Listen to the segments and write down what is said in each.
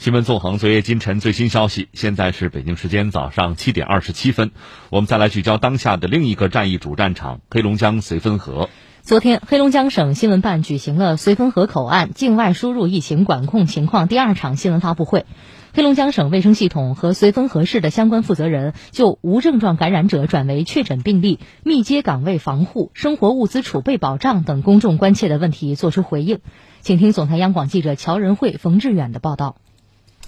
新闻纵横，昨夜今晨最新消息。现在是北京时间早上七点二十七分，我们再来聚焦当下的另一个战役主战场——黑龙江绥芬河。昨天，黑龙江省新闻办举行了绥芬河口岸境外输入疫情管控情况第二场新闻发布会。黑龙江省卫生系统和绥芬河市的相关负责人就无症状感染者转为确诊病例、密接岗位防护、生活物资储备保障等公众关切的问题作出回应。请听总台央广记者乔仁慧、冯志远的报道。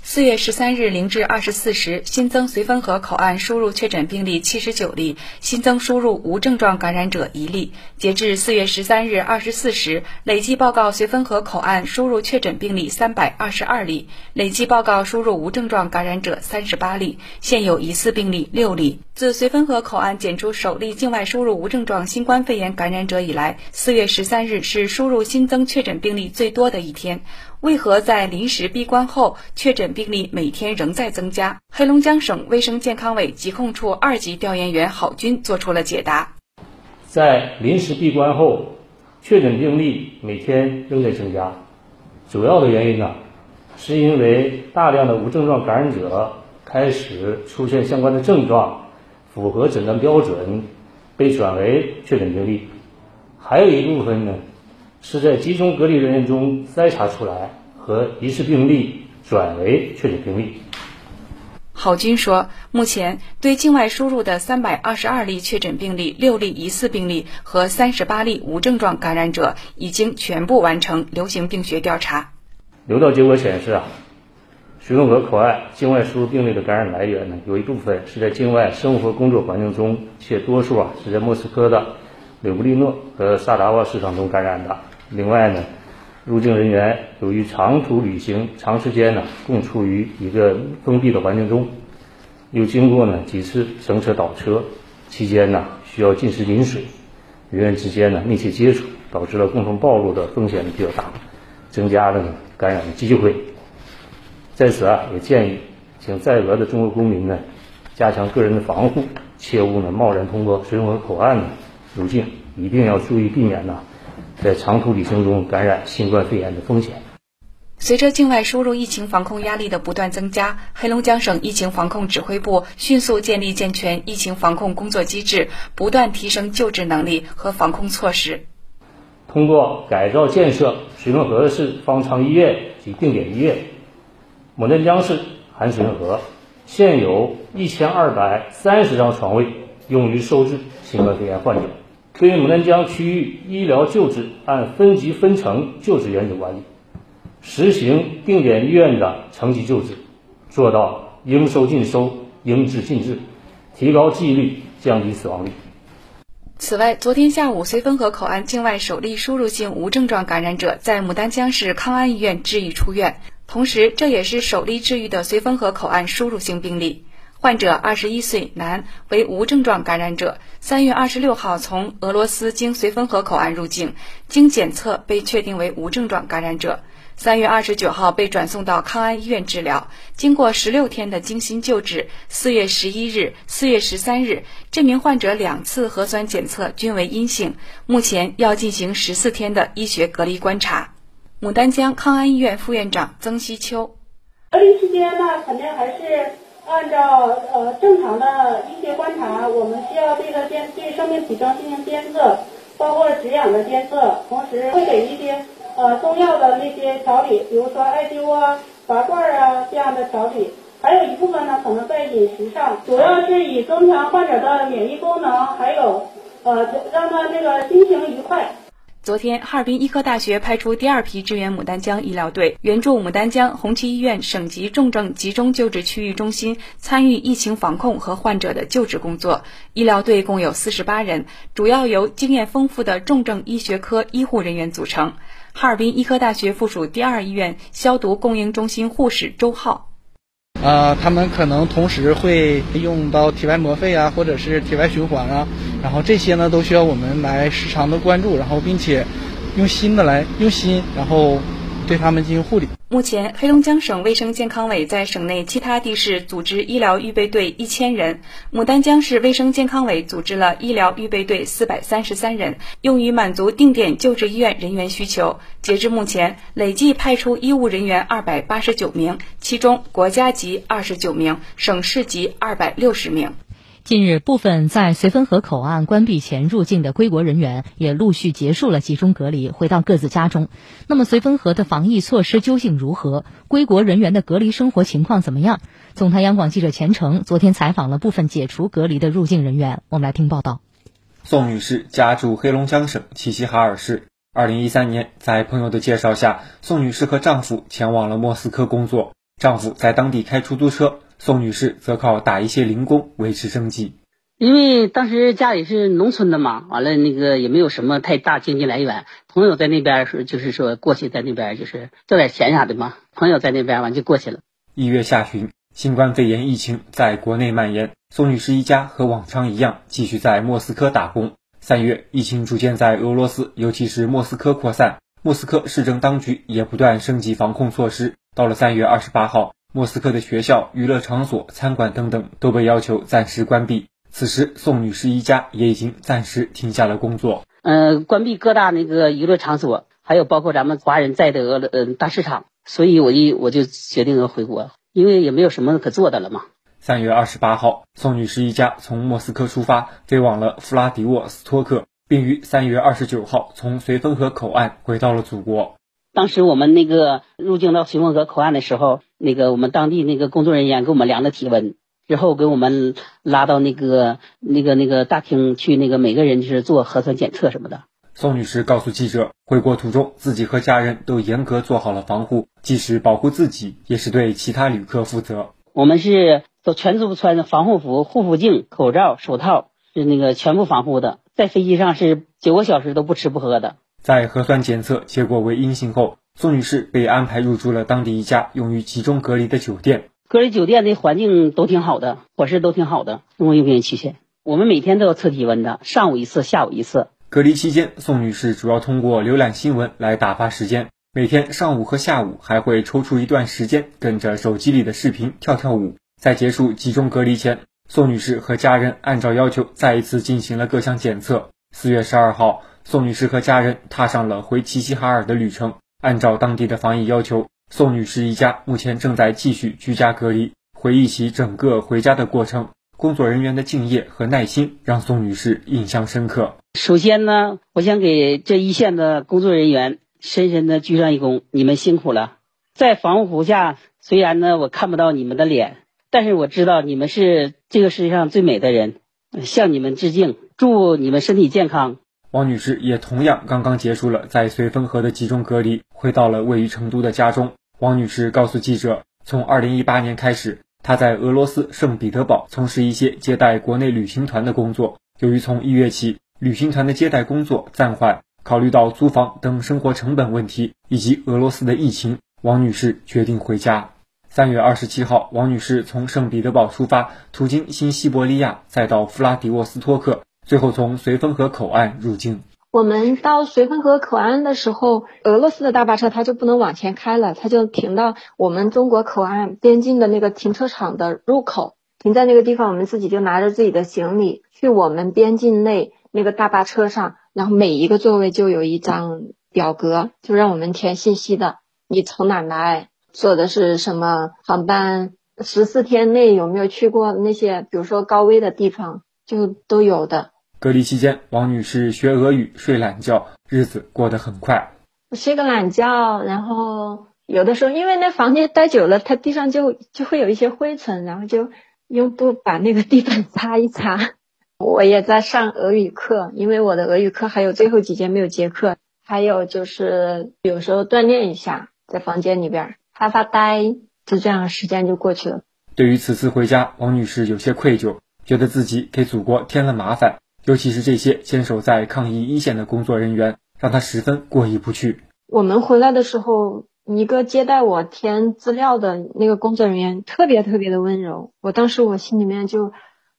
四月十三日零至二十四时，新增绥芬河口岸输入确诊病例七十九例，新增输入无症状感染者一例。截至四月十三日二十四时，累计报告绥芬河口岸输入确诊病例三百二十二例，累计报告输入无症状感染者三十八例，现有疑似病例六例。自绥芬河口岸检出首例境外输入无症状新冠肺炎感染者以来，四月十三日是输入新增确诊病例最多的一天。为何在临时闭关后，确诊病例每天仍在增加？黑龙江省卫生健康委疾控处二级调研员郝军作出了解答。在临时闭关后，确诊病例每天仍在增加，主要的原因呢，是因为大量的无症状感染者开始出现相关的症状，符合诊断标准，被转为确诊病例。还有一部分呢。是在集中隔离人员中筛查出来和疑似病例转为确诊病例。郝军说，目前对境外输入的三百二十二例确诊病例、六例疑似病例和三十八例无症状感染者，已经全部完成流行病学调查。流调结果显示啊，绥芬河口岸境外输入病例的感染来源呢，有一部分是在境外生活工作环境中，且多数啊是在莫斯科的柳布利诺和萨达沃市场中感染的。另外呢，入境人员由于长途旅行，长时间呢共处于一个封闭的环境中，又经过呢几次乘车倒车，期间呢需要进食饮水，人员之间呢密切接触，导致了共同暴露的风险比较大，增加了呢感染的机会。在此啊，也建议请在俄的中国公民呢加强个人的防护，切勿呢贸然通过绥芬河口岸呢入境，一定要注意避免呢。在长途旅行中感染新冠肺炎的风险。随着境外输入疫情防控压力的不断增加，黑龙江省疫情防控指挥部迅速建立健全疫情防控工作机制，不断提升救治能力和防控措施。通过改造建设绥芬河市方舱医院及定点医院，牡丹江市含绥芬河现有一千二百三十张床位用于收治新冠肺炎患者。对牡丹江区域医疗救治按分级分层救治原则管理，实行定点医院的层级救治，做到应收尽收、应治尽治，提高纪律，降低死亡率。此外，昨天下午，绥芬河口岸境外首例输入性无症状感染者在牡丹江市康安医院治愈出院，同时这也是首例治愈的绥芬河口岸输入性病例。患者二十一岁，男，为无症状感染者。三月二十六号从俄罗斯经绥芬河口岸入境，经检测被确定为无症状感染者。三月二十九号被转送到康安医院治疗，经过十六天的精心救治，四月十一日、四月十三日，这名患者两次核酸检测均为阴性，目前要进行十四天的医学隔离观察。牡丹江康安医院副院长曾希秋：隔离期间呢，肯定还是。按照呃正常的医学观察，我们需要这个监对生命体征进行监测，包括止痒的监测，同时会给一些呃中药的那些调理，比如说艾灸啊、拔罐啊这样的调理。还有一部分呢，可能在饮食上，主要是以增强患者的免疫功能，还有呃让他这个心情愉快。昨天，哈尔滨医科大学派出第二批支援牡丹江医疗队，援助牡丹江红旗医院省级重症集中救治区域中心参与疫情防控和患者的救治工作。医疗队共有四十八人，主要由经验丰富的重症医学科医护人员组成。哈尔滨医科大学附属第二医院消毒供应中心护士周浩。呃，他们可能同时会用到体外膜肺啊，或者是体外循环啊，然后这些呢都需要我们来时常的关注，然后并且用心的来用心，然后对他们进行护理。目前，黑龙江省卫生健康委在省内其他地市组织医疗预备队一千人，牡丹江市卫生健康委组织了医疗预备队四百三十三人，用于满足定点救治医院人员需求。截至目前，累计派出医务人员二百八十九名，其中国家级二十九名，省市级二百六十名。近日，部分在绥芬河口岸关闭前入境的归国人员也陆续结束了集中隔离，回到各自家中。那么，绥芬河的防疫措施究竟如何？归国人员的隔离生活情况怎么样？总台央广记者钱成昨天采访了部分解除隔离的入境人员，我们来听报道。宋女士家住黑龙江省齐齐哈尔市。二零一三年，在朋友的介绍下，宋女士和丈夫前往了莫斯科工作，丈夫在当地开出租车。宋女士则靠打一些零工维持生计，因为当时家里是农村的嘛，完了那个也没有什么太大经济来源。朋友在那边是就是说过去在那边就是挣点钱啥的嘛，朋友在那边完就过去了。一月下旬，新冠肺炎疫情在国内蔓延，宋女士一家和往常一样继续在莫斯科打工。三月，疫情逐渐在俄罗斯，尤其是莫斯科扩散，莫斯科市政当局也不断升级防控措施。到了三月二十八号。莫斯科的学校、娱乐场所、餐馆等等都被要求暂时关闭。此时，宋女士一家也已经暂时停下了工作。嗯，关闭各大那个娱乐场所，还有包括咱们华人在的俄嗯大市场。所以，我一我就决定要回国，因为也没有什么可做的了嘛。三月二十八号，宋女士一家从莫斯科出发，飞往了弗拉迪沃斯托克，并于三月二十九号从绥芬河口岸回到了祖国。当时我们那个入境到绥芬河口岸的时候，那个我们当地那个工作人员给我们量了体温，之后给我们拉到那个那个那个大厅去，那个每个人就是做核酸检测什么的。宋女士告诉记者，回国途中自己和家人都严格做好了防护，即使保护自己，也是对其他旅客负责。我们是都全都穿防护服、护肤镜、口罩、手套，是那个全部防护的。在飞机上是九个小时都不吃不喝的。在核酸检测结果为阴性后，宋女士被安排入住了当地一家用于集中隔离的酒店。隔离酒店的环境都挺好的，伙食都挺好的，我又给人取钱。我们每天都要测体温的，上午一次，下午一次。隔离期间，宋女士主要通过浏览新闻来打发时间，每天上午和下午还会抽出一段时间跟着手机里的视频跳跳舞。在结束集中隔离前，宋女士和家人按照要求再一次进行了各项检测。四月十二号。宋女士和家人踏上了回齐齐哈尔的旅程。按照当地的防疫要求，宋女士一家目前正在继续居家隔离。回忆起整个回家的过程，工作人员的敬业和耐心让宋女士印象深刻。首先呢，我想给这一线的工作人员深深的鞠上一躬，你们辛苦了。在防护服下，虽然呢我看不到你们的脸，但是我知道你们是这个世界上最美的人，向你们致敬，祝你们身体健康。王女士也同样刚刚结束了在绥芬河的集中隔离，回到了位于成都的家中。王女士告诉记者，从2018年开始，她在俄罗斯圣彼得堡从事一些接待国内旅行团的工作。由于从一月起，旅行团的接待工作暂缓，考虑到租房等生活成本问题，以及俄罗斯的疫情，王女士决定回家。三月二十七号，王女士从圣彼得堡出发，途经新西伯利亚，再到弗拉迪沃斯托克。最后从绥芬河口岸入境。我们到绥芬河口岸的时候，俄罗斯的大巴车它就不能往前开了，它就停到我们中国口岸边境的那个停车场的入口，停在那个地方。我们自己就拿着自己的行李去我们边境内那个大巴车上，然后每一个座位就有一张表格，就让我们填信息的。你从哪来？坐的是什么航班？十四天内有没有去过那些，比如说高危的地方，就都有的。隔离期间，王女士学俄语、睡懒觉，日子过得很快。我睡个懒觉，然后有的时候因为那房间待久了，它地上就就会有一些灰尘，然后就用布把那个地板擦一擦。我也在上俄语课，因为我的俄语课还有最后几节没有结课。还有就是有时候锻炼一下，在房间里边发发呆，就这样时间就过去了。对于此次回家，王女士有些愧疚，觉得自己给祖国添了麻烦。尤其是这些坚守在抗疫一线的工作人员，让他十分过意不去。我们回来的时候，一个接待我填资料的那个工作人员特别特别的温柔，我当时我心里面就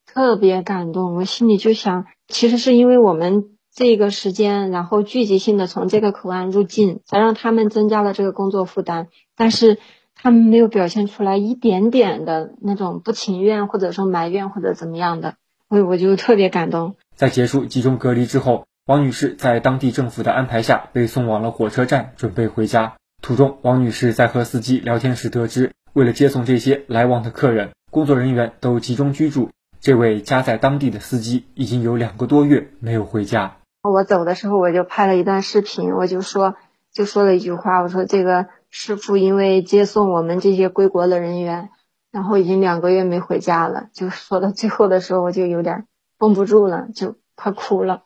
特别感动，我心里就想，其实是因为我们这个时间，然后聚集性的从这个口岸入境，才让他们增加了这个工作负担。但是他们没有表现出来一点点的那种不情愿，或者说埋怨或者怎么样的，所以我就特别感动。在结束集中隔离之后，王女士在当地政府的安排下被送往了火车站，准备回家。途中，王女士在和司机聊天时得知，为了接送这些来往的客人，工作人员都集中居住。这位家在当地的司机已经有两个多月没有回家。我走的时候，我就拍了一段视频，我就说，就说了一句话，我说这个师傅因为接送我们这些归国的人员，然后已经两个月没回家了。就说到最后的时候，我就有点绷不住了，就快哭了。